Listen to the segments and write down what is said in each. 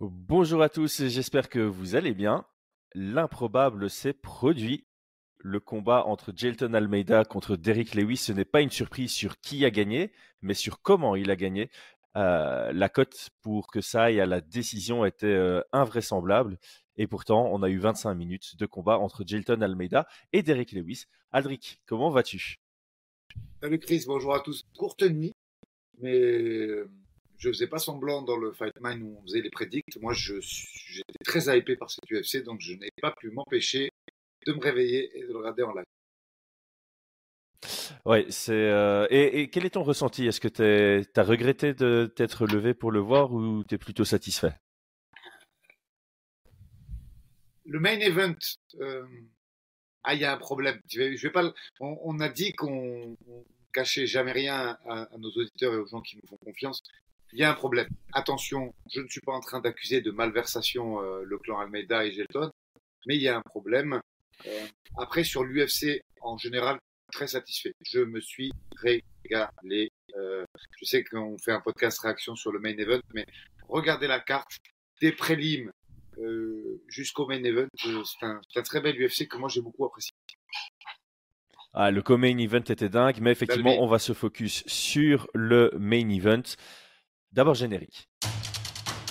Bonjour à tous, j'espère que vous allez bien. L'improbable s'est produit. Le combat entre Jelton Almeida contre Derrick Lewis, ce n'est pas une surprise sur qui a gagné, mais sur comment il a gagné. Euh, la cote pour que ça aille à la décision était euh, invraisemblable. Et pourtant, on a eu 25 minutes de combat entre Jelton Almeida et Derrick Lewis. Aldric, comment vas-tu? Salut Chris, bonjour à tous. Courte nuit, mais euh, je faisais pas semblant dans le Fight Mind où on faisait les prédicts. Moi, j'étais très hypé par cette UFC, donc je n'ai pas pu m'empêcher de me réveiller et de le regarder en live. Ouais, c'est. Euh, et, quel est ton ressenti? Est-ce que tu as regretté de t'être levé pour le voir ou tu es plutôt satisfait? Le main event, euh, ah, il y a un problème. Je vais, pas. On, a dit qu'on cachait jamais rien à, nos auditeurs et aux gens qui nous font confiance. Il y a un problème. Attention, je ne suis pas en train d'accuser de malversation euh, le clan Almeida et Gelton, mais il y a un problème. après, sur l'UFC en général, très satisfait. Je me suis régalé. Euh, je sais qu'on fait un podcast réaction sur le main event, mais regardez la carte des prélims euh, jusqu'au main event. Euh, c'est un, un, très bel UFC que moi j'ai beaucoup apprécié. Ah, le co-main event était dingue, mais effectivement, on va se focus sur le main event. D'abord générique.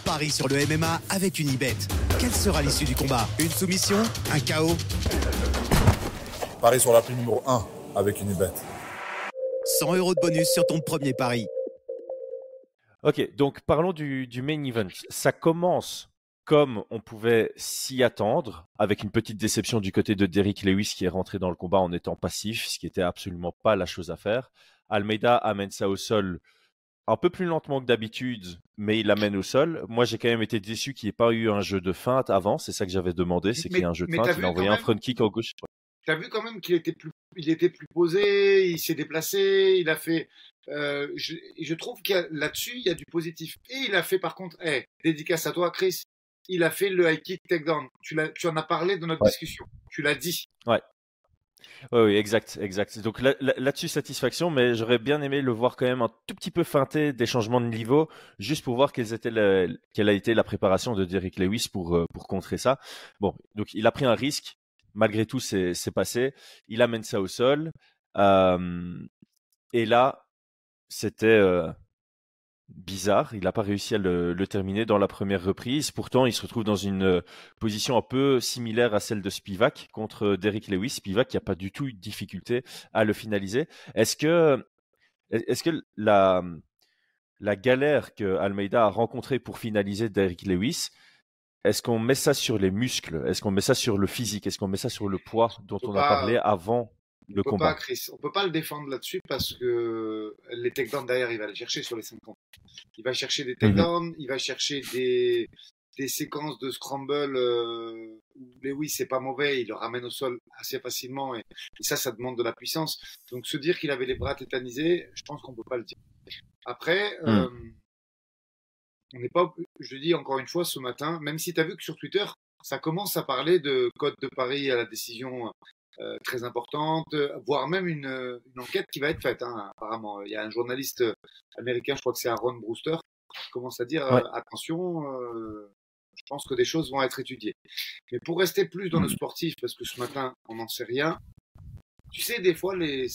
Paris sur le MMA avec une ibet. Quelle sera l'issue du combat? Une soumission? Un chaos? Paris sur la prime numéro 1 avec une bête. 100 euros de bonus sur ton premier pari. Ok, donc parlons du, main event. Ça commence comme on pouvait s'y attendre, avec une petite déception du côté de Derrick Lewis qui est rentré dans le combat en étant passif, ce qui était absolument pas la chose à faire. Almeida amène ça au sol un peu plus lentement que d'habitude, mais il l'amène au sol. Moi, j'ai quand même été déçu qu'il n'y ait pas eu un jeu de feinte avant. C'est ça que j'avais demandé, c'est qu'il y ait un jeu de feinte. Il a envoyé un front kick en gauche. Tu as vu quand même qu'il était plus il était plus posé, il s'est déplacé, il a fait. Euh, je, je, trouve que là-dessus, il y a du positif. Et il a fait par contre, hey, dédicace à toi, Chris, il a fait le high kick takedown. Tu, tu en as parlé dans notre discussion. Tu l'as dit. Ouais. Oui, exact, exact. Donc là-dessus, satisfaction, mais j'aurais bien aimé le voir quand même un tout petit peu feinter des changements de niveau, juste pour voir quelle, a été la préparation de Derrick Lewis pour, euh, pour contrer ça. Bon, donc il a pris un risque, malgré tout, c'est passé. Il amène ça au sol. et là, c'était bizarre. Il n'a pas réussi à le, terminer dans la première reprise. Pourtant, il se retrouve dans une position un peu similaire à celle de Spivak contre Derrick Lewis. Spivak qui n'a pas du tout eu de difficulté à le finaliser. Est-ce que, est-ce que la, la galère que Almeida a rencontrée pour finaliser Derrick Lewis, est-ce qu'on met ça sur les muscles? Est-ce qu'on met ça sur le physique? Est-ce qu'on met ça sur le poids dont on, a parlé avant? Le on combat pas, Chris, On peut pas le défendre là-dessus parce que les takedowns derrière, il va les chercher sur les 50. Il va chercher des takedowns, mhm. il va chercher des, des séquences de scramble euh, où Lewis c'est pas mauvais, il le ramène au sol assez facilement et, ça, ça demande de la puissance. Donc se dire qu'il avait les bras tétanisés, je pense qu'on peut pas le dire. Après, mhm. euh, on n'est pas, je dis encore une fois ce matin, même si tu as vu que sur Twitter, ça commence à parler de code de Paris à la décision euh, très importante, voire même une, enquête qui va être faite. Hein, apparemment, il y a un journaliste américain, je crois que c'est Aaron Brewster, qui commence à dire euh, attention, euh, je pense que des choses vont être étudiées. Mais pour rester plus dans le mmh. sportif, parce que ce matin, on n'en sait rien. Tu sais, des fois, les,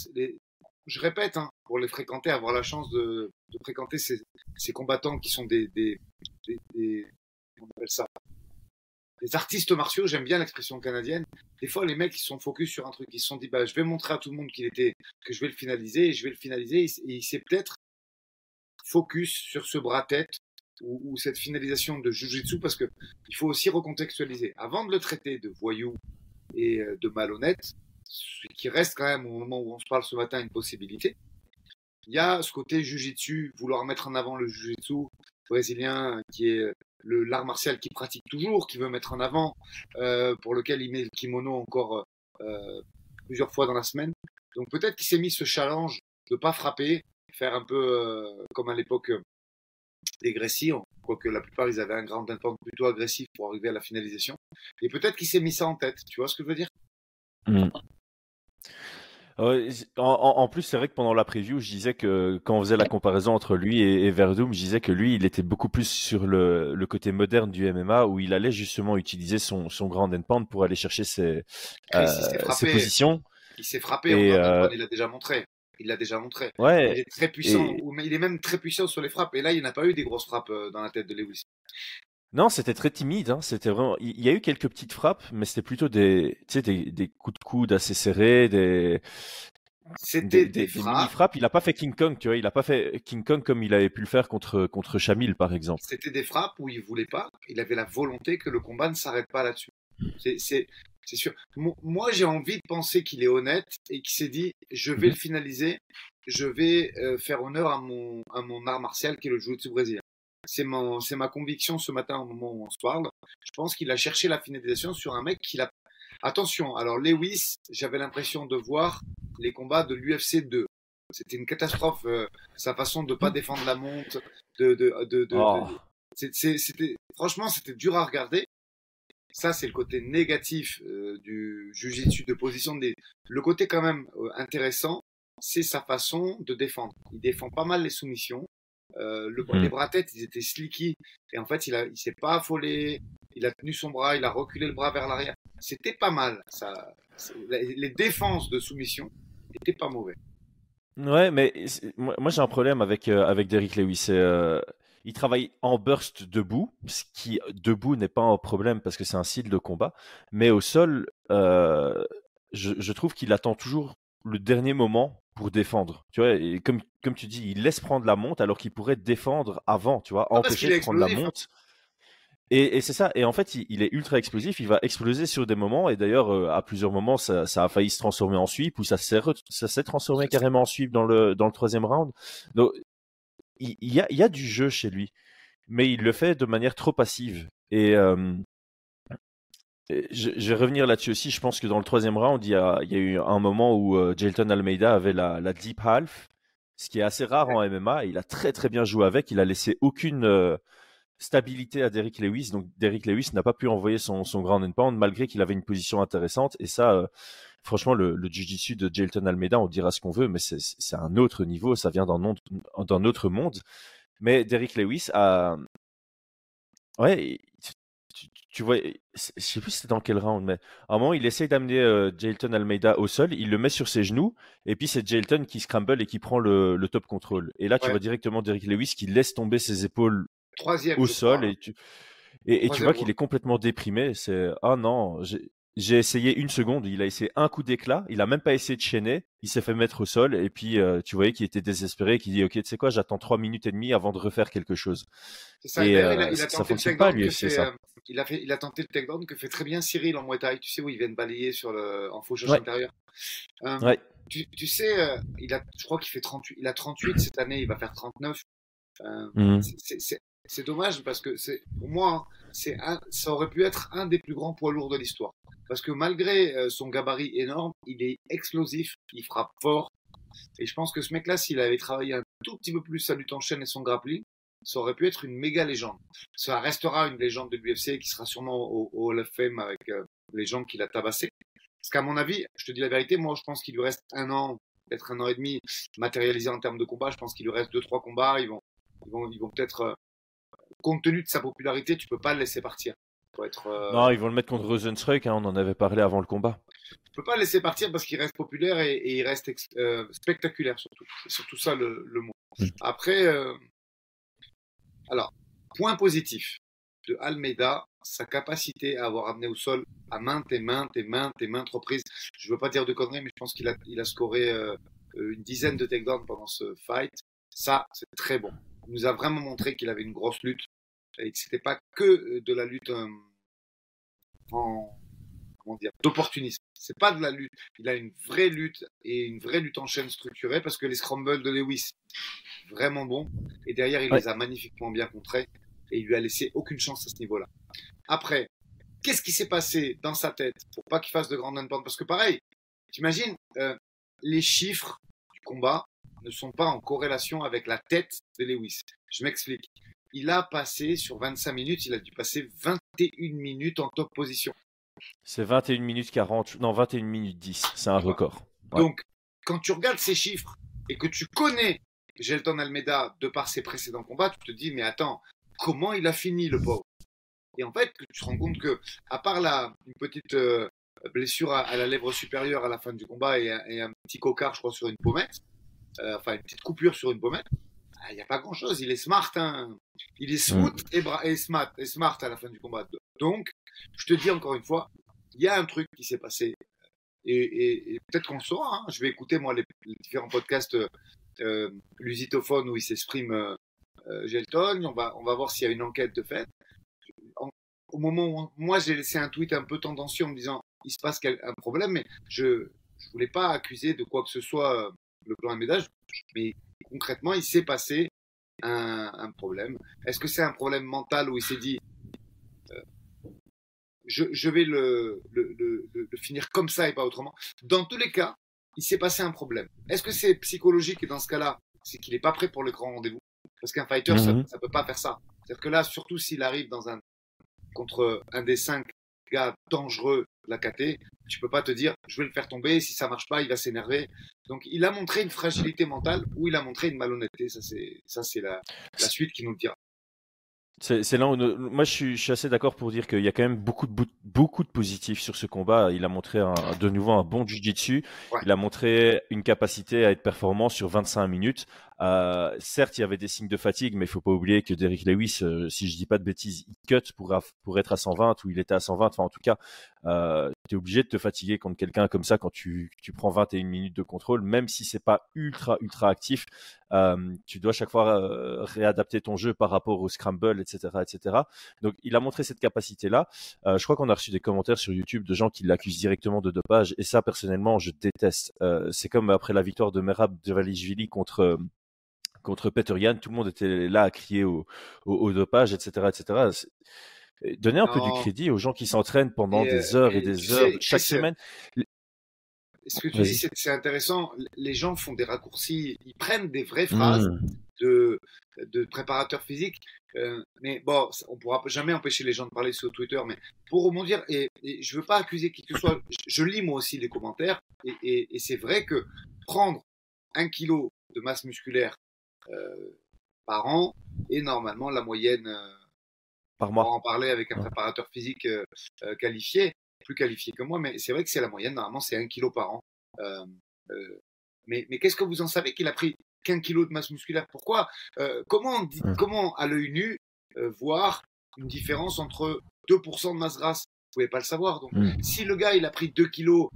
je répète, hein, pour les fréquenter, avoir la chance de, de fréquenter ces, ces, combattants qui sont des, des, des, on appelle ça, des artistes martiaux, j'aime bien l'expression canadienne. Des fois, les mecs, ils sont focus sur un truc. Ils se sont dit, bah, je vais montrer à tout le monde qu'il était, que je vais le finaliser et je vais le finaliser. Et il s'est peut-être focus sur ce bras-tête ou, ou, cette finalisation de Jiu-Jitsu parce que il faut aussi recontextualiser. Avant de le traiter de voyou et euh, de malhonnête, ce qui reste quand même au moment où on se parle ce matin une possibilité. Il y a ce côté jujitsu, vouloir mettre en avant le jujitsu brésilien qui est le l'art martial qu'il pratique toujours, qui veut mettre en avant, euh, pour lequel il met le kimono encore euh, plusieurs fois dans la semaine. Donc peut-être qu'il s'est mis ce challenge de pas frapper, faire un peu euh, comme à l'époque des Grécy, quoique la plupart ils avaient un grand impact plutôt agressif pour arriver à la finalisation. Et peut-être qu'il s'est mis ça en tête, tu vois ce que je veux dire? Mmh. En, plus, c'est vrai que pendant la preview, je disais que quand on faisait la comparaison entre lui et, et Verdum, je disais que lui, il était beaucoup plus sur le, le, côté moderne du MMA où il allait justement utiliser son, son grand endpoint pour aller chercher ses, euh, ses positions. Il s'est frappé, et, euh... il l'a déjà montré. Il l'a déjà montré. Ouais. Il est très puissant, mais il est même très puissant sur les frappes. Et là, il n'a pas eu des grosses frappes euh, dans la tête de Lewis. Non, c'était très timide. Hein. C'était vraiment. Il y a eu quelques petites frappes, mais c'était plutôt des, tu sais, des, des, coups de coude assez serrés, des. C'était des, des, frappes. Il n'a pas fait King Kong, tu vois. Il n'a pas fait King Kong comme il avait pu le faire contre contre Shamil, par exemple. C'était des frappes où il voulait pas. Il avait la volonté que le combat ne s'arrête pas là-dessus. C'est c'est sûr. Moi, j'ai envie de penser qu'il est honnête et qu'il s'est dit, je vais mhm. le finaliser. Je vais euh, faire honneur à mon à mon art martial qui est le jiu-jitsu brésilien c'est c'est ma conviction ce matin au moment où on se parle. Je pense qu'il a cherché la finalisation sur un mec qui a. Attention, alors Lewis, j'avais l'impression de voir les combats de l'UFC 2. C'était une catastrophe, euh, sa façon de pas défendre la monte, de, de, de, de, oh. c'était, franchement, c'était dur à regarder. Ça, c'est le côté négatif euh, du jiu-jitsu de position. Des... Le côté quand même euh, intéressant, c'est sa façon de défendre. Il défend pas mal les soumissions. Euh, le, Les hmm. bras tête, ils étaient slicky. Et en fait, il, a, il s'est pas affolé. Il a tenu son bras, il a reculé le bras vers l'arrière. C'était pas mal. Ça, les défenses de soumission étaient pas mauvais. Ouais, mais moi, j'ai un problème avec, euh, avec Derrick Lewis. Euh, il travaille en burst debout, ce qui debout n'est pas un problème parce que c'est un style de combat. Mais au sol, je, je trouve qu'il attend toujours le dernier moment pour défendre. Tu vois, et comme, comme tu dis, il laisse prendre la monte alors qu'il pourrait défendre avant, tu vois, ah, empêcher de prendre la monte. Et, et c'est ça. Et en fait, il, est ultra explosif. Il va exploser sur des moments. Et d'ailleurs, euh, à plusieurs moments, ça, ça, a failli se transformer en sweep ou ça s'est, ça s'est transformé carrément en sweep dans le, dans le troisième round. Donc, il, y, a, il y a du jeu chez lui, mais il le fait de manière trop passive. Et, euh, je, vais revenir là-dessus aussi. Je pense que dans le troisième round, il y a, eu un moment où euh, Almeida avait la, la, deep half, ce qui est assez rare en MMA. Il a très très bien joué avec. Il a laissé aucune euh, stabilité à Derrick Lewis. Donc Derrick Lewis n'a pas pu envoyer son, son ground and pound malgré qu'il avait une position intéressante. Et ça, euh, franchement, le, le jiu-jitsu de Jelton Almeida, on dira ce qu'on veut, mais c'est un autre niveau. Ça vient d'un autre monde. Mais Derrick Lewis a, Ouais, tu vois, je sais plus c'était dans quel round, mais à un moment, il essaye d'amener euh, Jailton Almeida au sol, il le met sur ses genoux, et puis c'est Jailton qui scramble et qui prend le, le top control. Et là, tu vois directement Derrick Lewis qui laisse tomber ses épaules au sol, et tu, et, tu vois qu'il est complètement déprimé. C'est, ah non, j'ai essayé une seconde, il a essayé un coup d'éclat, il a même pas essayé de chaîner, il s'est fait mettre au sol et puis euh, tu voyais qu'il était désespéré, qu'il dit ok tu sais quoi, j'attends trois minutes et demie avant de refaire quelque chose. Ça, et euh, ça fonctionne pas lui, c'est ça. Euh, il a fait, il a tenté le takedown que fait très bien Cyril en Muay Thai, tu sais où il vient de balayer sur le en fauchage ouais. intérieur. ouais. Tu, tu sais, il a, je crois qu'il fait 38, il a 38 cette année, il va faire 39. Mmh. C'est dommage parce que c'est pour moi, c'est ça aurait pu être un des plus grands poids lourds de l'histoire. Parce que malgré euh, son gabarit énorme, il est explosif, il frappe fort. Et je pense que ce mec-là, s'il avait travaillé un tout petit peu plus sa lutte en chaîne et son grappling, ça aurait pu être une méga légende. Ça restera une légende de l'UFC qui sera sûrement au, Hall of Fame avec euh, les gens qu'il a tabassé. Parce qu'à mon avis, je te dis la vérité, moi je pense qu'il lui reste un an, peut-être un an et demi matérialisé en termes de combat. Je pense qu'il lui reste deux trois combats. Ils vont, ils vont, ils vont peut-être, euh, compte tenu de sa popularité, tu peux pas le laisser partir. Euh, non, ils vont le mettre contre Rosenstruck, hein, on en avait parlé avant le combat. Tu peux pas le laisser partir parce qu'il reste populaire et, il reste euh, spectaculaire surtout. C'est surtout ça le, mot. Mm. Après, euh, alors, point positif de Almeida, sa capacité à avoir amené au sol à maintes et maintes et maintes et maintes reprises. Je veux pas dire de conneries, mais je pense qu'il a, il a scoré une dizaine de takedowns pendant ce fight. Ça, c'est très bon. Il nous a vraiment montré qu'il avait une grosse lutte et que c'était pas que de la lutte en comment dire d'opportunisme. C'est pas de la lutte. Il a une vraie lutte et une vraie lutte en chaîne structurée parce que les scrambles de Lewis vraiment bons et derrière il les a magnifiquement bien contrés et il lui a laissé aucune chance à ce niveau-là. Après, qu'est-ce qui s'est passé dans sa tête pour pas qu'il fasse de grandes endpoints Parce que pareil, t'imagines, euh, les chiffres du combat ne sont pas en corrélation avec la tête de Lewis. Je m'explique il a passé sur 25 minutes, il a dû passer 21 minutes en top position. C'est 21 minutes 40, non 21 minutes 10, c'est un record. Donc quand tu regardes ces chiffres et que tu connais Gelton Almeida de par ses précédents combats, tu te dis, mais attends, comment il a fini le pauvre? Et en fait, tu te rends compte que, à part la, une petite euh, blessure à, la lèvre supérieure à la fin du combat et, un petit cocard, je crois, sur une pommette, enfin une petite coupure sur une pommette, il n'y a pas grand-chose. Il est smart, hein. il est smooth et, et, smart, et smart à la fin du combat. Donc, je te dis encore une fois, il y a un truc qui s'est passé. Et, peut-être qu'on le saura. Hein. Je vais écouter, moi, les, différents podcasts euh, lusitophones où il s'exprime euh, euh, Gelton. On va, on va voir s'il y a une enquête de fait. au moment où moi, j'ai laissé un tweet un peu tendancieux en me disant il se passe un problème, mais je ne voulais pas accuser de quoi que ce soit euh, le plan ménage, mais concrètement, il s'est passé un, un problème. Est-ce que c'est un problème mental où il s'est dit je, vais le, finir comme ça et pas autrement? Dans tous les cas, il s'est passé un problème. Est-ce que c'est psychologique? Et dans ce cas-là, c'est qu'il n'est pas prêt pour le grand rendez-vous Parce qu'un fighter, ça, ne mhm. peut pas faire ça. C'est-à-dire que là, surtout s'il arrive dans un contre un des cinq gars dangereux de la KT, tu peux pas te dire je vais le faire tomber, si ça marche pas, il va s'énerver. Donc il a montré une fragilité mentale ou il a montré une malhonnêteté. Ça c'est ça c'est la, la suite qui nous le dira. C'est là où moi je suis, je suis assez d'accord pour dire qu'il y a quand même beaucoup de beaucoup de positifs sur ce combat. Il a montré un, de nouveau un bon jiu-jitsu. Il a montré une capacité à être performant sur 25 minutes. Euh, certes, il y avait des signes de fatigue, mais il faut pas oublier que Derrick Lewis, euh, si je dis pas de bêtises, il cut pour, pour être à 120 ou il était à 120. Enfin, en tout cas, euh, tu obligé de te fatiguer contre quelqu'un comme ça quand tu, tu prends 21 minutes de contrôle, même si c'est pas ultra ultra actif. Euh, tu dois chaque fois euh, réadapter ton jeu par rapport au scramble, etc., etc. Donc, il a montré cette capacité-là. je crois qu'on a reçu des commentaires sur YouTube de gens qui l'accusent directement de dopage, et ça, personnellement, je déteste. c'est comme après la victoire de Merab de Valijvili contre contre Peter Yan, tout le monde était là à crier au, dopage, etc., etc. Donnez un peu du crédit aux gens qui s'entraînent pendant des euh, heures et, des heures chaque semaine. Ce que tu dis, c'est intéressant. Les gens font des raccourcis, ils prennent des vraies phrases mmh. de, de préparateurs physiques. Euh, mais bon, on pourra jamais empêcher les gens de parler sur Twitter. Mais pour rebondir, et, et je veux pas accuser qui que ce soit, je, lis moi aussi les commentaires, et, et c'est vrai que prendre un kilo de masse musculaire euh, par an et normalement la moyenne euh, par mois. On va en parler avec un préparateur physique euh, qualifié, plus qualifié que moi, mais c'est vrai que c'est la moyenne. Normalement, c'est un kilo par an. mais, mais qu'est-ce que vous en savez? Qu'il a pris qu'un kilo de masse musculaire Pourquoi? Comment, dit, comment à l'œil nu voir une différence entre 2% de masse grasse? Vous pouvez pas le savoir. Donc, mmh. si le gars il a pris 2 kilos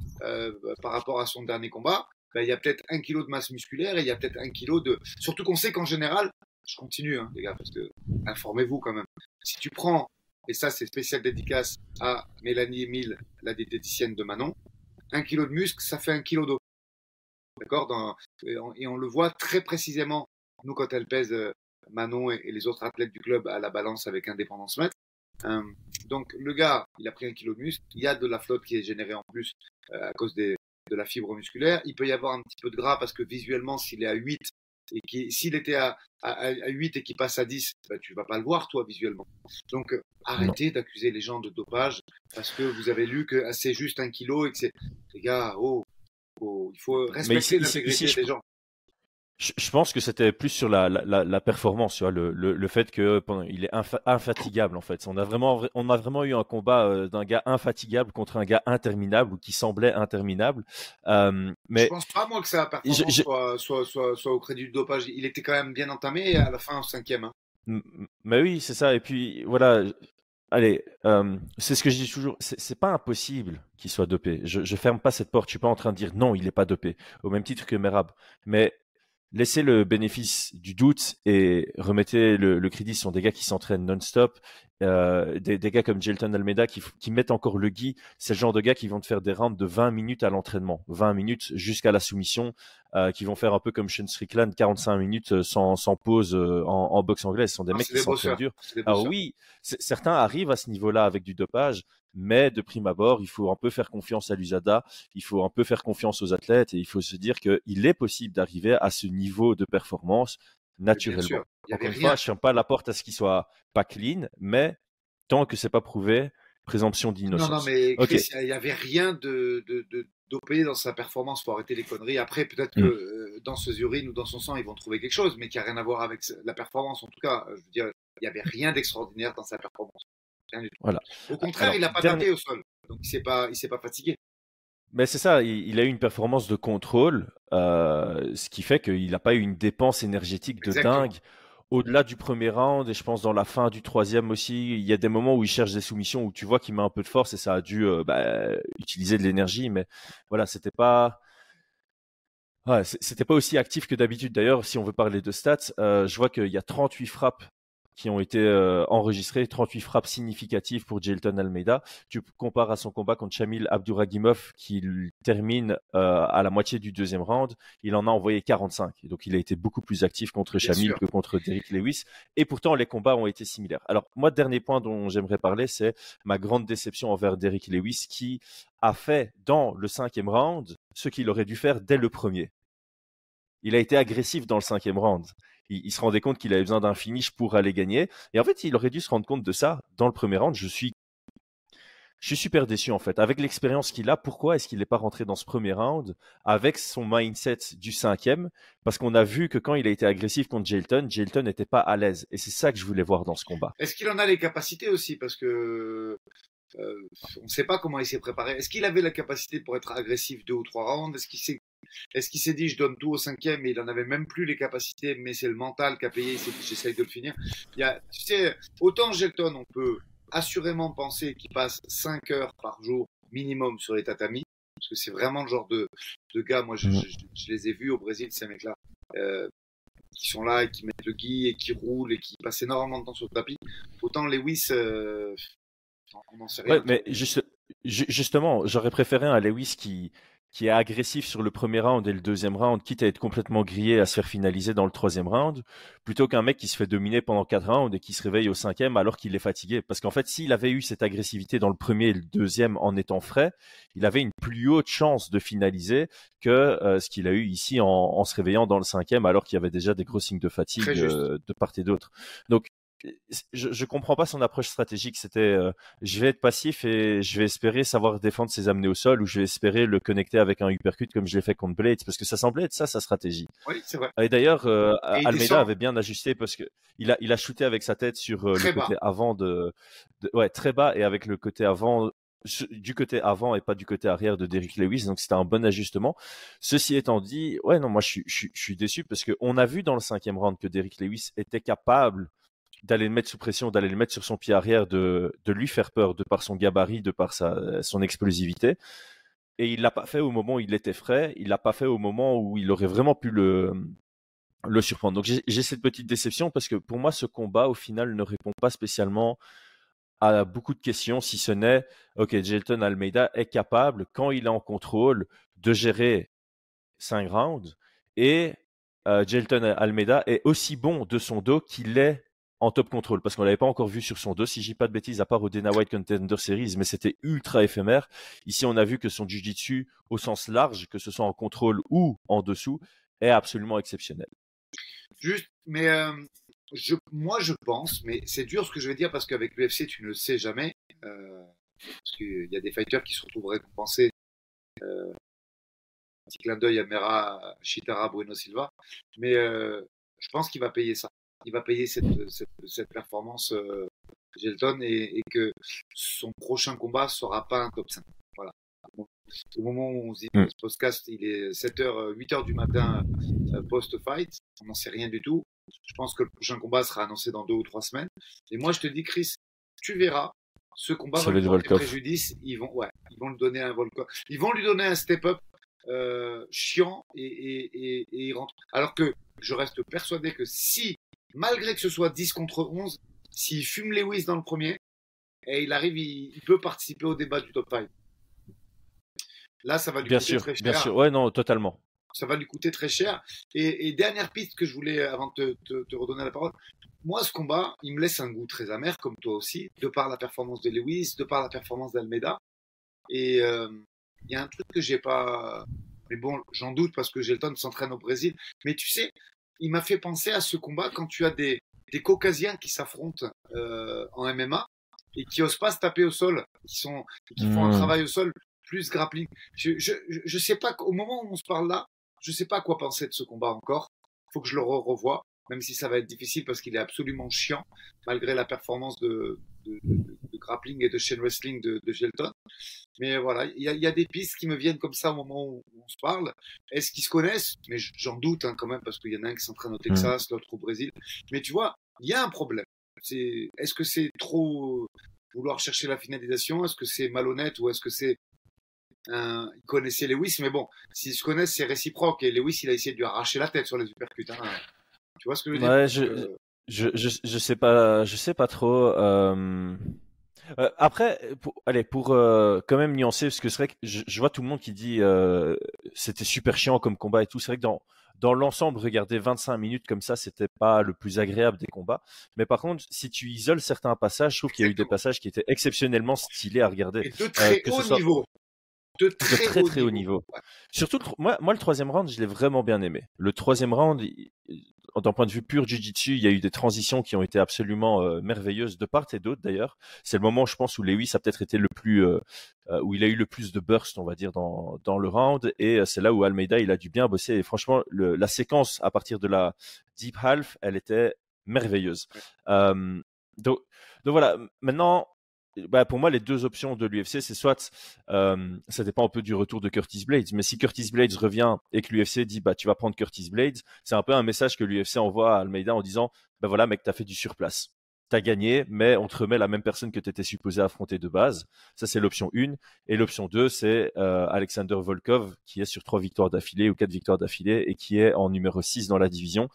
par rapport à son dernier combat, ben, il y a peut-être un kilo de masse musculaire et il y a peut-être un kilo de. Surtout qu'on sait qu'en général, je continue, hein, les gars, parce que informez-vous quand même. Si tu prends, et ça c'est spécial dédicace à Mélanie Emile, la diététicienne de Manon, un kilo de muscle, ça fait un kilo d'eau. D'accord? Et, on, le voit très précisément, nous, quand elle pèse euh, Manon et, les autres athlètes du club à la balance avec indépendance mètre. Euh, donc le gars, il a pris un kilo de muscle, il y a de la flotte qui est générée en plus euh, à cause de la fibre musculaire. Il peut y avoir un petit peu de gras parce que visuellement, s'il est à 8 et s'il était à, à, 8 et qu'il passe à 10, bah, tu vas pas le voir, toi, visuellement. Donc, euh, arrêtez d'accuser les gens de dopage parce que vous avez lu que ah, c'est juste un kilo et que c'est, les gars, oh, oh il faut respecter l'intégrité des gens. Je, pense que c'était plus sur la, la, la performance, tu vois, le, le, le, fait que pendant, il est infatigable en fait. On a vraiment, on a vraiment eu un combat euh, d'un gars infatigable contre un gars interminable ou qui semblait interminable. Euh, mais je pense pas moi que sa performance soit, soit, soit, soit, au crédit du dopage. Il était quand même bien entamé à la fin au cinquième. Hein. Mais oui, c'est ça. Et puis voilà. Allez, euh, c'est ce que je dis toujours. C'est pas impossible qu'il soit dopé. Je, je ferme pas cette porte. Je suis pas en train de dire non, il n'est pas dopé. Au même titre que Merab. Mais laissez le bénéfice du doute et remettez le, crédit sur des gars qui s'entraînent non-stop, euh, des, des, gars comme Jelton Almeida qui, qui mettent encore le gui. C'est le genre de gars qui vont te faire des rounds de 20 minutes à l'entraînement, 20 minutes jusqu'à la soumission, euh, qui vont faire un peu comme Sean Strickland, 45 minutes euh, sans, sans pause en, en, boxe anglaise. Ce sont des ah, mecs qui sont durs. Alors oui, certains arrivent à ce niveau-là avec du dopage, mais de prime abord, il faut un peu faire confiance à l'USADA, il faut un peu faire confiance aux athlètes et il faut se dire qu'il est possible d'arriver à ce niveau de performance naturellement. Encore une fois, je ferme pas la porte à ce qu'il soit pas clean, mais tant que c'est pas prouvé, présomption d'innocence. Non, non, mais il n'y avait rien de, de, dopé dans sa performance. Faut arrêter les conneries. Après, peut-être que euh, dans ses urines ou dans son sang, ils vont trouver quelque chose, mais qui a rien à voir avec la performance. En tout cas, euh, je veux dire, il y avait rien d'extraordinaire dans sa performance. Rien du tout. Voilà. Au contraire, Alors, il a pas dernier- tapé au sol, donc il s'est pas, pas fatigué. Mais c'est ça, il, il a eu une performance de contrôle, euh, ce qui fait qu'il n'a pas eu une dépense énergétique de Exactement. dingue. Au-delà du premier round, et je pense dans la fin du troisième aussi, il y a des moments où il cherche des soumissions où tu vois qu'il met un peu de force et ça a dû euh, bah, utiliser de l'énergie, mais voilà, c'était pas. Ouais, c'était pas aussi actif que d'habitude. D'ailleurs, si on veut parler de stats, euh, je vois qu'il y a 38 frappes qui ont été euh, enregistrées, 38 frappes significatives pour Jelton Almeida. Tu compares à son combat contre Shamil Abduragimov qui termine euh, à la moitié du deuxième round, il en a envoyé 45. Et donc il a été beaucoup plus actif contre sûr. que contre Derrick Lewis. Et pourtant, les combats ont été similaires. Alors, moi, dernier point dont j'aimerais parler, c'est ma grande déception envers Derrick Lewis qui a fait dans le cinquième round ce qu'il aurait dû faire dès le premier. Il a été agressif dans le cinquième round. Il, se rendait compte qu'il avait besoin d'un finish pour aller gagner. Et en fait, il aurait dû se rendre compte de ça dans le premier round. Je suis, je suis super déçu en fait. Avec l'expérience qu'il a, pourquoi est-ce qu'il n'est pas rentré dans ce premier round avec son mindset du cinquième? Parce qu'on a vu que quand il a été agressif contre Jelton, Jelton n'était pas à l'aise. Et c'est ça que je voulais voir dans ce combat. Est-ce qu'il en a les capacités aussi? Parce que euh, on ne sait pas comment il s'est préparé. Est-ce qu'il avait la capacité pour être agressif deux ou trois rounds? Est-ce qu'il s'est est-ce qu'il s'est dit je donne tout au cinquième et il en avait même plus les capacités, mais c'est le mental qui a payé, j'essaye de le finir. Il y a, tu sais, autant Gelton, on peut assurément penser qu'il passe 5 heures par jour minimum sur les tatamis, parce que c'est vraiment le genre de, de gars, moi je, je- je les ai vus au Brésil, ces mecs-là, euh, qui sont là et qui mettent le gui et qui roulent et qui passent énormément de temps sur le tapis. Autant Lewis, euh, on n'en sait rien. Ouais, mais juste- ju- justement, j'aurais préféré un Lewis qui, qui est agressif sur le premier round et le deuxième round, quitte à être complètement grillé à se faire finaliser dans le troisième round, plutôt qu'un mec qui se fait dominer pendant quatre rounds et qui se réveille au cinquième alors qu'il est fatigué. Parce qu'en fait, s'il avait eu cette agressivité dans le premier et le deuxième en étant frais, il avait une plus haute chance de finaliser que euh, ce qu'il a eu ici en, en se réveillant dans le cinquième alors qu'il y avait déjà des gros signes de fatigue euh, de part et d'autre. Donc, je, je comprends pas son approche stratégique. C'était, euh, je vais être passif et je vais espérer savoir défendre ses amenés au sol ou je vais espérer le connecter avec un uppercut comme je l'ai fait contre Blades parce que ça semblait être ça sa stratégie. Oui, c'est vrai. Et d'ailleurs, euh, Almeida avait bien ajusté parce que il a, il a shooté avec sa tête sur euh, le bas. côté avant de, de- ouais, très bas et avec le côté avant, du côté avant et pas du côté arrière de Derrick Lewis. Donc c'était un bon ajustement. Ceci étant dit, ouais, non, moi je suis, je je suis déçu parce que on a vu dans le cinquième round que Derrick Lewis était capable d'aller le mettre sous pression, d'aller le mettre sur son pied arrière, de, de lui faire peur de par son gabarit, de par sa, son explosivité. Et il l'a pas fait au moment où il était frais. Il l'a pas fait au moment où il aurait vraiment pu le, le surprendre. Donc j'ai cette petite déception parce que pour moi ce combat au final ne répond pas spécialement à beaucoup de questions si ce n'est ok Jelton Almeida est capable quand il est en contrôle de gérer 5 rounds et euh, Jelton Almeida est aussi bon de son dos qu'il est en top contrôle parce qu'on l'avait pas encore vu sur son dos si j'ai pas de bêtises à part au Dana White Contender Series mais c'était ultra éphémère ici on a vu que son jiu-jitsu au sens large que ce soit en contrôle ou en dessous est absolument exceptionnel Juste, mais euh, moi je pense, mais c'est dur ce que je vais dire parce qu'avec l'UFC tu ne le sais jamais. euh, parce qu'il y a des fighters qui se retrouvent récompensés. Euh, un petit clin d'œil à Mera, Chitara, Bruno Silva. Mais euh, je pense qu'il va payer ça. Il va payer cette, cette, cette performance euh, Gelton et, et que son prochain combat sera pas un top 5. Voilà. Au moment où on se dit Mm. ce podcast, il est 7h, 8h du matin euh, post-fight. On n'en sait rien du tout. Je pense que le prochain combat sera annoncé dans deux ou trois semaines. Et moi, je te dis, Chris, tu verras, ce combat va lui porter préjudice. Ils vont, ouais, ils vont lui donner un Volkov. Ils vont lui donner un step-up euh, chiant et, et, et, et il rentre. Alors que je reste persuadé que si, malgré que ce soit 10 contre 11, s'il fume Lewis dans le premier, et il arrive, il, il peut participer au débat du top 5. Là, ça va lui bien coûter sûr très cher bien sûr ouais non totalement ça va lui coûter très cher. Et, et dernière piste que je voulais, avant de te, te- te redonner la parole, moi, ce combat, il me laisse un goût très amer, comme toi aussi, de par la performance de Lewis, de par la performance d'Almeida. Et euh, il y a un truc que j'ai pas. Mais bon, j'en doute parce que Gelton s'entraîne au Brésil. Mais tu sais, il m'a fait penser à ce combat quand tu as des, des Caucasiens qui s'affrontent euh, en MMA et qui osent pas se taper au sol, qui, sont, qui font un Mm. travail au sol plus grappling. Je, je, je sais pas, au moment où on se parle là, je sais pas quoi penser de ce combat encore. Faut que je le revoie, même si ça va être difficile parce qu'il est absolument chiant, malgré la performance de, de, de, de grappling et de chain wrestling de, Gelton. Mais voilà, il y a, y a, des pistes qui me viennent comme ça au moment où on se parle. Est-ce qu'ils se connaissent? Mais j'en doute hein, quand même parce qu'il y en a un qui s'entraîne au Texas, mmh. l'autre au Brésil. Mais tu vois, il y a un problème. Est-ce que c'est trop vouloir chercher la finalisation? Est-ce que c'est malhonnête ou est-ce que c'est un... Il connaissait Lewis, mais bon, s'ils se connaissent, c'est réciproque. Et Lewis, il a essayé de lui arracher la tête sur les uppercuts. Hein. Tu vois ce que je veux dire? Ouais, je, je, je, je, sais pas, je sais pas trop. Euh... Euh, après, pour, allez, pour euh, quand même nuancer, parce que c'est vrai que je, je, vois tout le monde qui dit euh, c'était super chiant comme combat et tout. C'est vrai que dans dans l'ensemble, regarder 25 minutes comme ça, c'était pas le plus agréable des combats. Mais par contre, si tu isoles certains passages, je trouve qu'il y a eu des passages qui étaient exceptionnellement stylés à regarder. Et de très haut soit... niveau. De très, de très, très haut niveau. Ouais. Surtout, moi, moi, le troisième round, je l'ai vraiment bien aimé. Le troisième round, d'un point de vue pur jiu-jitsu, il y a eu des transitions qui ont été absolument euh, merveilleuses de part et d'autre d'ailleurs. C'est le moment, je pense, où Lewis a peut-être été le plus, euh, où il a eu le plus de burst, on va dire, dans, dans le round. Et euh, c'est là où Almeida, il a dû bien bosser. Et franchement, le, la séquence à partir de la deep half, elle était merveilleuse. Euh, donc, donc voilà. Maintenant, bah pour moi, les deux options de l'UFC, c'est soit, euh, ça dépend un peu du retour de Curtis Blades, mais si Curtis Blades revient et que l'UFC dit, bah, tu vas prendre Curtis Blades, c'est un peu un message que l'UFC envoie à Almeida en disant, bah voilà, mec, t'as fait du surplace. T'as gagné, mais on te remet la même personne que tu étais supposé affronter de base. Ça, c'est l'option 1. Et l'option 2, c'est euh, Alexander Volkov, qui est sur trois victoires d'affilée ou quatre victoires d'affilée et qui est en numéro 6 dans la division.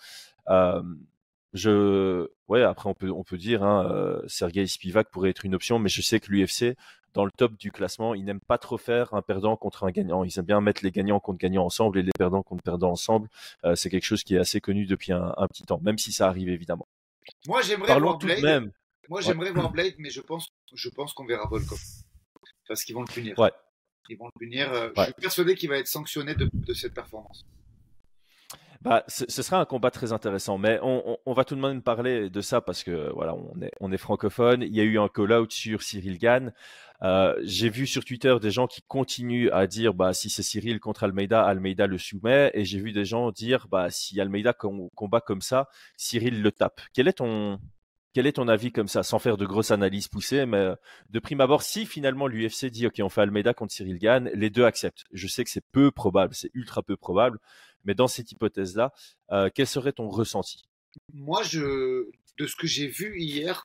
Je, ouais, après on peut on peut dire, hein, euh, Sergei Spivak pourrait être une option, mais je sais que l'UFC dans le top du classement, ils n'aiment pas trop faire un perdant contre un gagnant. Ils aiment bien mettre les gagnants contre gagnants ensemble et les perdants contre perdants ensemble. Euh, c'est quelque chose qui est assez connu depuis un, un, petit temps, même si ça arrive évidemment. Moi j'aimerais voir Blade. Même. Moi j'aimerais ouais. voir Blade, mais je pense je pense qu'on verra Volkov parce qu'ils vont le punir. Ouais. Ils vont le punir. Euh, ouais. Je suis persuadé qu'il va être sanctionné de, de cette performance. Bah, ce, sera un combat très intéressant, mais on, va tout de même parler de ça parce que voilà, on est, on est francophone. Il y a eu un call-out sur Cyril Gann. Euh, J'ai vu sur Twitter des gens qui continuent à dire bah si c'est Cyril contre Almeida, Almeida le soumet, et j'ai vu des gens dire bah si Almeida combat comme ça, Cyril le tape. Quel est ton quel est ton avis comme ça, sans faire de grosses analyses poussées, mais de prime abord, si finalement l'UFC dit OK, on fait Almeida contre Cyril Gann, les deux acceptent. Je sais que c'est peu probable, c'est ultra peu probable, mais dans cette hypothèse-là, euh, quel serait ton ressenti? Moi, je, de ce que j'ai vu hier,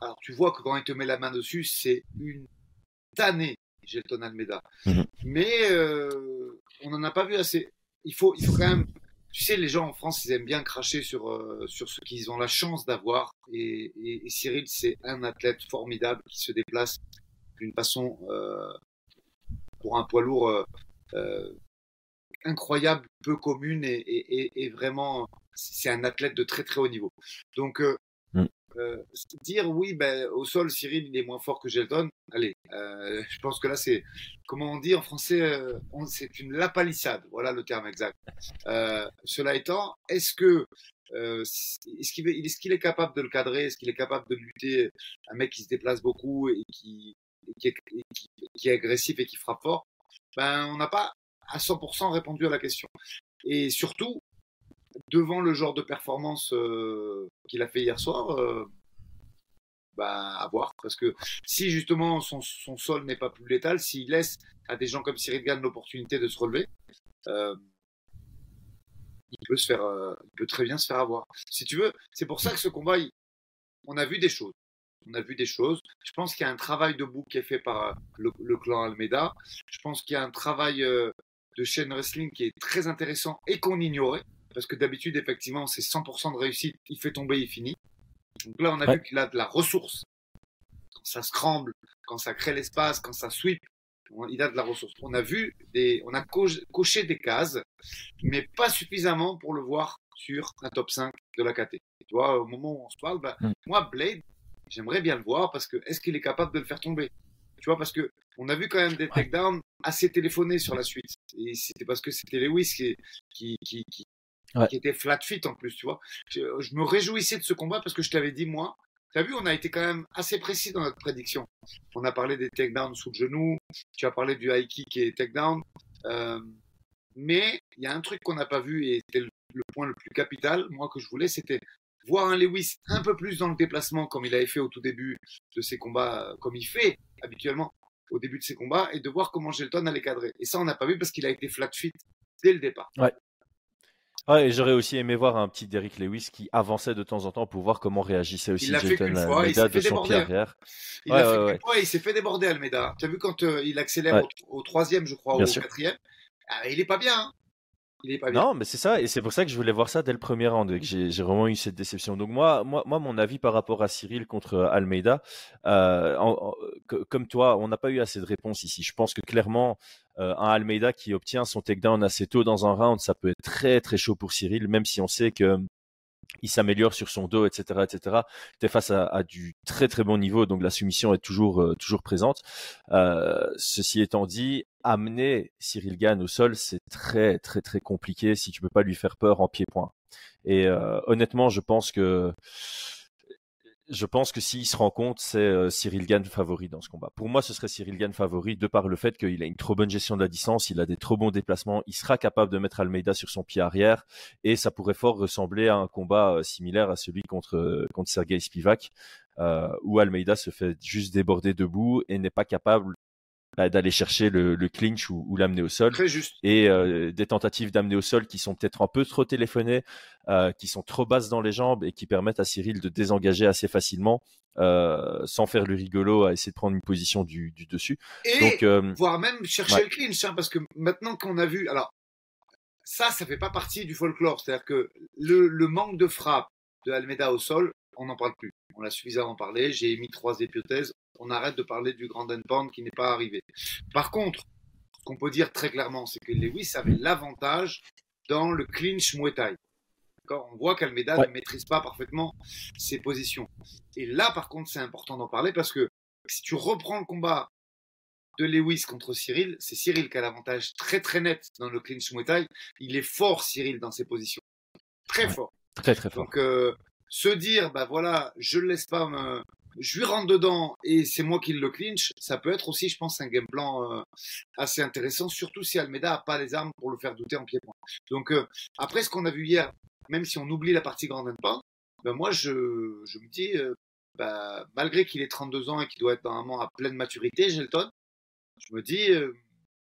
alors tu vois que quand il te met la main dessus, c'est une tannée, Gelton Almeida. Mmh. Mais euh, on n'en a pas vu assez. Il faut, il faut quand même. Tu sais, les gens en France, ils aiment bien cracher sur, euh, sur ce qu'ils ont la chance d'avoir. Et, et, et, Cyril, c'est un athlète formidable qui se déplace d'une façon, euh, pour un poids lourd, incroyable, peu commune et, et, et vraiment, c'est un athlète de très très haut niveau. Donc, euh, mm. euh, dire oui, ben, au sol, Cyril, il est moins fort que Gelton, allez, euh, je pense que là, c'est, comment on dit en français, euh, c'est une lapalissade, voilà le terme exact. Euh, cela étant, est-ce que est-ce qu'il est, qu est, capable de le cadrer? Est-ce qu'il est capable de lutter? Un mec qui se déplace beaucoup et qui, et qui, est, et qui, qui est agressif et qui frappe fort? Ben, on n'a pas à 100% répondu à la question. Et surtout, devant le genre de performance euh, qu'il a fait hier soir, euh, bah, à voir. Parce que si justement son, son sol n'est pas plus létal, s'il laisse à des gens comme Cyril Gann l'opportunité de se relever, euh, il peut se faire, euh, il peut très bien se faire avoir. Si tu veux, c'est pour ça que ce combat, il, on a vu des choses. On a vu des choses. Je pense qu'il y a un travail debout qui est fait par le, le clan Almeida. Je pense qu'il y a un travail euh, de chaîne wrestling qui est très intéressant et qu'on ignorait. Parce que d'habitude, effectivement, c'est 100% de réussite. Il fait tomber, il finit. Donc là, on a ouais. vu qu'il a de la ressource. Quand ça scramble, quand ça crée l'espace, quand ça sweep, il a de la ressource. On a vu des, on a co coché des cases, mais pas suffisamment pour le voir sur un top 5 de la KT. Tu vois, au moment où on se parle, bah, mm. moi, Blade, j'aimerais bien le voir parce que est-ce qu'il est capable de le faire tomber? Tu vois, parce que on a vu quand même des takedowns assez téléphonés sur la suite. Et c'était parce que c'était Lewis qui, qui, qui, qui, ouais. qui, était flat fit en plus, tu vois. Je, je, me réjouissais de ce combat parce que je t'avais dit, moi, Tu as vu, on a été quand même assez précis dans notre prédiction. On a parlé des takedowns sous le genou, tu as parlé du high kick et takedown. Euh, mais il y a un truc qu'on n'a pas vu et c'était le, le point le plus capital, moi, que je voulais, c'était voir un Lewis un peu plus dans le déplacement comme il avait fait au tout début de ses combats, comme il fait habituellement au début de ses combats, et de voir comment Gelton allait cadrer. Et ça, on n'a pas vu parce qu'il a été flat fit dès le départ. Ouais. Ouais, et j'aurais aussi aimé voir un petit Derrick Lewis qui avançait de temps en temps pour voir comment réagissait aussi Jelton il Almeida de son pied arrière. Il Ouais, a fait ouais, ouais. il s'est fait déborder Almeida. Tu as vu quand euh, il accélère au, au troisième, je crois, ou au sûr. quatrième? Ah, Il est pas bien. hein. Non, mais c'est ça, et c'est pour ça que je voulais voir ça dès le premier round, et que j'ai vraiment eu cette déception. Donc moi, moi, moi, mon avis par rapport à Cyril contre euh, Almeida, euh, comme toi, on n'a pas eu assez de réponses ici. Je pense que clairement, euh, un Almeida qui obtient son takedown assez tôt dans un round, ça peut être très très chaud pour Cyril, même si on sait que il s'améliore sur son dos, etc., etc. T'es face à, du très très bon niveau, donc la soumission est toujours euh, toujours présente. Euh, ceci étant dit, amener Cyril Gann au sol, c'est très très très compliqué si tu peux pas lui faire peur en pied-point. Et euh, honnêtement, je pense que je pense que s'il se rend compte, c'est euh, Cyril Gann favori dans ce combat. Pour moi, ce serait Cyril Gann favori de par le fait qu'il a une trop bonne gestion de la distance, il a des trop bons déplacements, il sera capable de mettre Almeida sur son pied arrière et ça pourrait fort ressembler à un combat euh, similaire à celui contre euh, contre Sergei Spivak euh, où Almeida se fait juste déborder debout et n'est pas capable d'aller chercher le, le clinch ou, ou l'amener au sol Très juste. et euh, des tentatives d'amener au sol qui sont peut-être un peu trop téléphonées, euh, qui sont trop basses dans les jambes et qui permettent à Cyril de désengager assez facilement euh, sans faire le rigolo à essayer de prendre une position du, du dessus. Et Donc voire même chercher Ouais. le clinch, hein, parce que maintenant qu'on a vu, alors ça, ça fait pas partie du folklore, c'est-à-dire que le, le manque de frappe de Almeida au sol, on n'en parle plus. On l'a suffisamment parlé. J'ai émis trois hypothèses. On arrête de parler du grand end pound qui n'est pas arrivé. Par contre, ce qu'on peut dire très clairement, c'est que Lewis avait l'avantage dans le clinch Muay Thai. On voit qu'Almeida Ouais. ne maîtrise pas parfaitement ses positions. Et là, par contre, c'est important d'en parler parce que si tu reprends le combat de Lewis contre Cyril, c'est Cyril qui a l'avantage très très net dans le clinch Muay Thai. Il est fort, Cyril, dans ses positions. Très Ouais. fort. très très fort. Donc, euh, se dire, bah voilà, je le laisse pas me. Je lui rentre dedans et c'est moi qui le clinch, ça peut être aussi, je pense, un game plan euh, assez intéressant, surtout si Almeida a pas les armes pour le faire douter en pied-point. Donc, euh, après ce qu'on a vu hier, même si on oublie la partie grand and pound, ben moi, je, je me dis, euh, bah, malgré qu'il ait 32 ans et qu'il doit être normalement à pleine maturité, Gelton, je me dis, euh,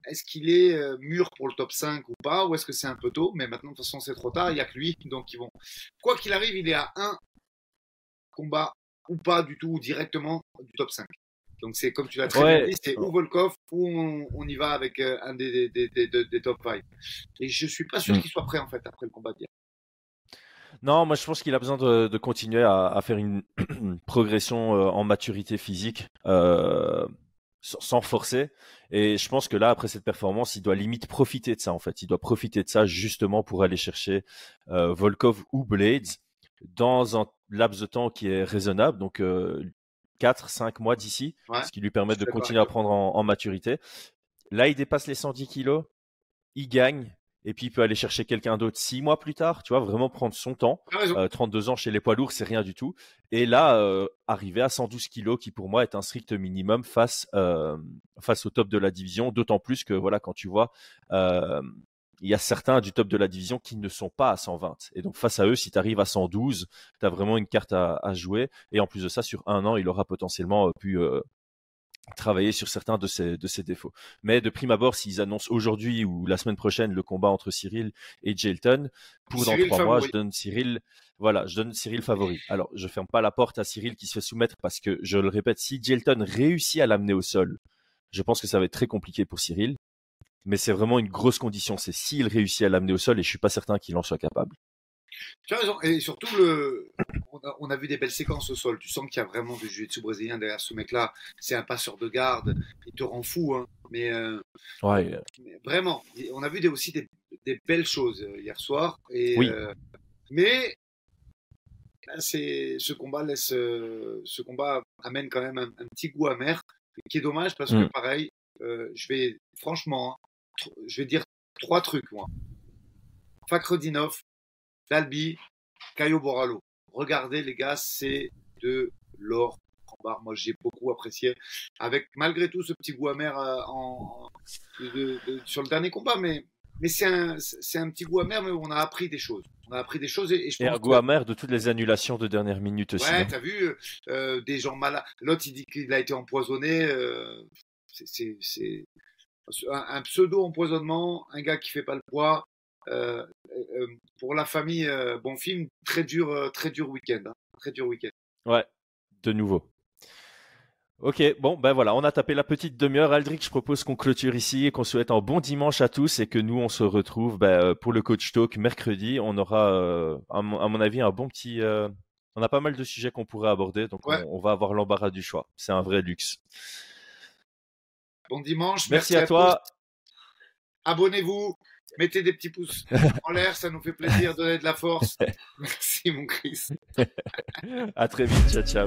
est-ce qu'il est euh, mûr pour le top 5 ou pas, ou est-ce que c'est un peu tôt? Mais maintenant, de toute façon, c'est trop tard, il n'y a que lui, donc ils vont. Quoi qu'il arrive, il est à un combat ou pas du tout, directement du top 5. Donc c'est comme tu l'as très Ouais. bien dit, c'est ou Volkov ou on, on y va avec euh, un des, des, des, des, top 5. Et je suis pas sûr Mm. qu'il soit prêt en fait après le combat d'hier. Non, moi je pense qu'il a besoin de, de continuer à, à faire une progression euh, en maturité physique euh, sans, forcer. Et je pense que là, après cette performance, il doit limite profiter de ça en fait. Il doit profiter de ça justement pour aller chercher Volkov ou Blades dans un laps de temps qui est raisonnable, donc euh, 4-5 mois d'ici, Ouais, ce qui lui permet de continuer à prendre en, en maturité. Là, il dépasse les 110 kilos, il gagne, et puis il peut aller chercher quelqu'un d'autre six mois plus tard, tu vois, vraiment prendre son temps. Tu as raison. Euh, 32 ans chez les poids lourds, c'est rien du tout. Et là, euh, arriver à 112 kilos, qui pour moi est un strict minimum face euh, face au top de la division. D'autant plus que voilà, quand tu vois, il y a certains du top de la division qui ne sont pas à 120. Et donc face à eux, si tu arrives à 112, tu as vraiment une carte à, à jouer. Et en plus de ça, sur un an, il aura potentiellement euh, pu euh, travailler sur certains de ses, de ses défauts. Mais de prime abord, s'ils annoncent aujourd'hui ou la semaine prochaine le combat entre Cyril et Jelton, pour dans trois mois, je donne Cyril, voilà, je donne Cyril favori. Alors, je ferme pas la porte à Cyril qui se fait soumettre parce que, je le répète, si Jelton réussit à l'amener au sol, je pense que ça va être très compliqué pour Cyril. Mais c'est vraiment une grosse condition. C'est s'il réussit à l'amener au sol et je suis pas certain qu'il en soit capable. Tu as raison. Et surtout, le... on, a, on a vu des belles séquences au sol. Tu sens qu'il y a vraiment du jiu-jitsu brésilien derrière ce mec-là. C'est un passeur de garde. Il te rend fou. Hein. Mais, euh, Ouais, mais vraiment, on a vu des, aussi des, des belles choses euh, hier soir. Et, Oui. euh, mais c'est ce combat laisse, ce combat amène quand même un, un petit goût amer, qui est dommage parce que Mm. pareil, euh, je vais franchement, hein, je vais dire trois trucs moi. Fakhredinov, Dalby, Caio Borrallo. Regardez les gars, c'est de Laure, moi j'ai beaucoup apprécié. Avec malgré tout ce petit goût amer en, sur le dernier combat, mais mais c'est un, petit goût amer, mais on a appris des choses. On a appris des choses et, je un goût amer de toutes les annulations de dernière minute aussi. Ouais, t'as vu euh, des gens malades. L'autre il dit qu'il a été empoisonné. Euh, c'est, un, pseudo empoisonnement, un gars qui fait pas le poids. Euh, pour la famille, bon film, très dur, très dur week-end, hein. très dur week-end. Ouais, de nouveau. Ok, bon, ben voilà, on a tapé la petite demi-heure. Aldric, je propose qu'on clôture ici et qu'on souhaite un bon dimanche à tous et que nous, on se retrouve ben, pour le coach talk mercredi. On aura, euh, à, mon, avis, un bon petit. Euh, on a pas mal de sujets qu'on pourrait aborder, donc on, va avoir l'embarras du choix. C'est un vrai luxe. Bon dimanche. Merci, à, toi. Abonnez-vous. Mettez des petits pouces en l'air, ça nous fait plaisir, donner de la force. Merci mon Chris. à très vite, ciao ciao.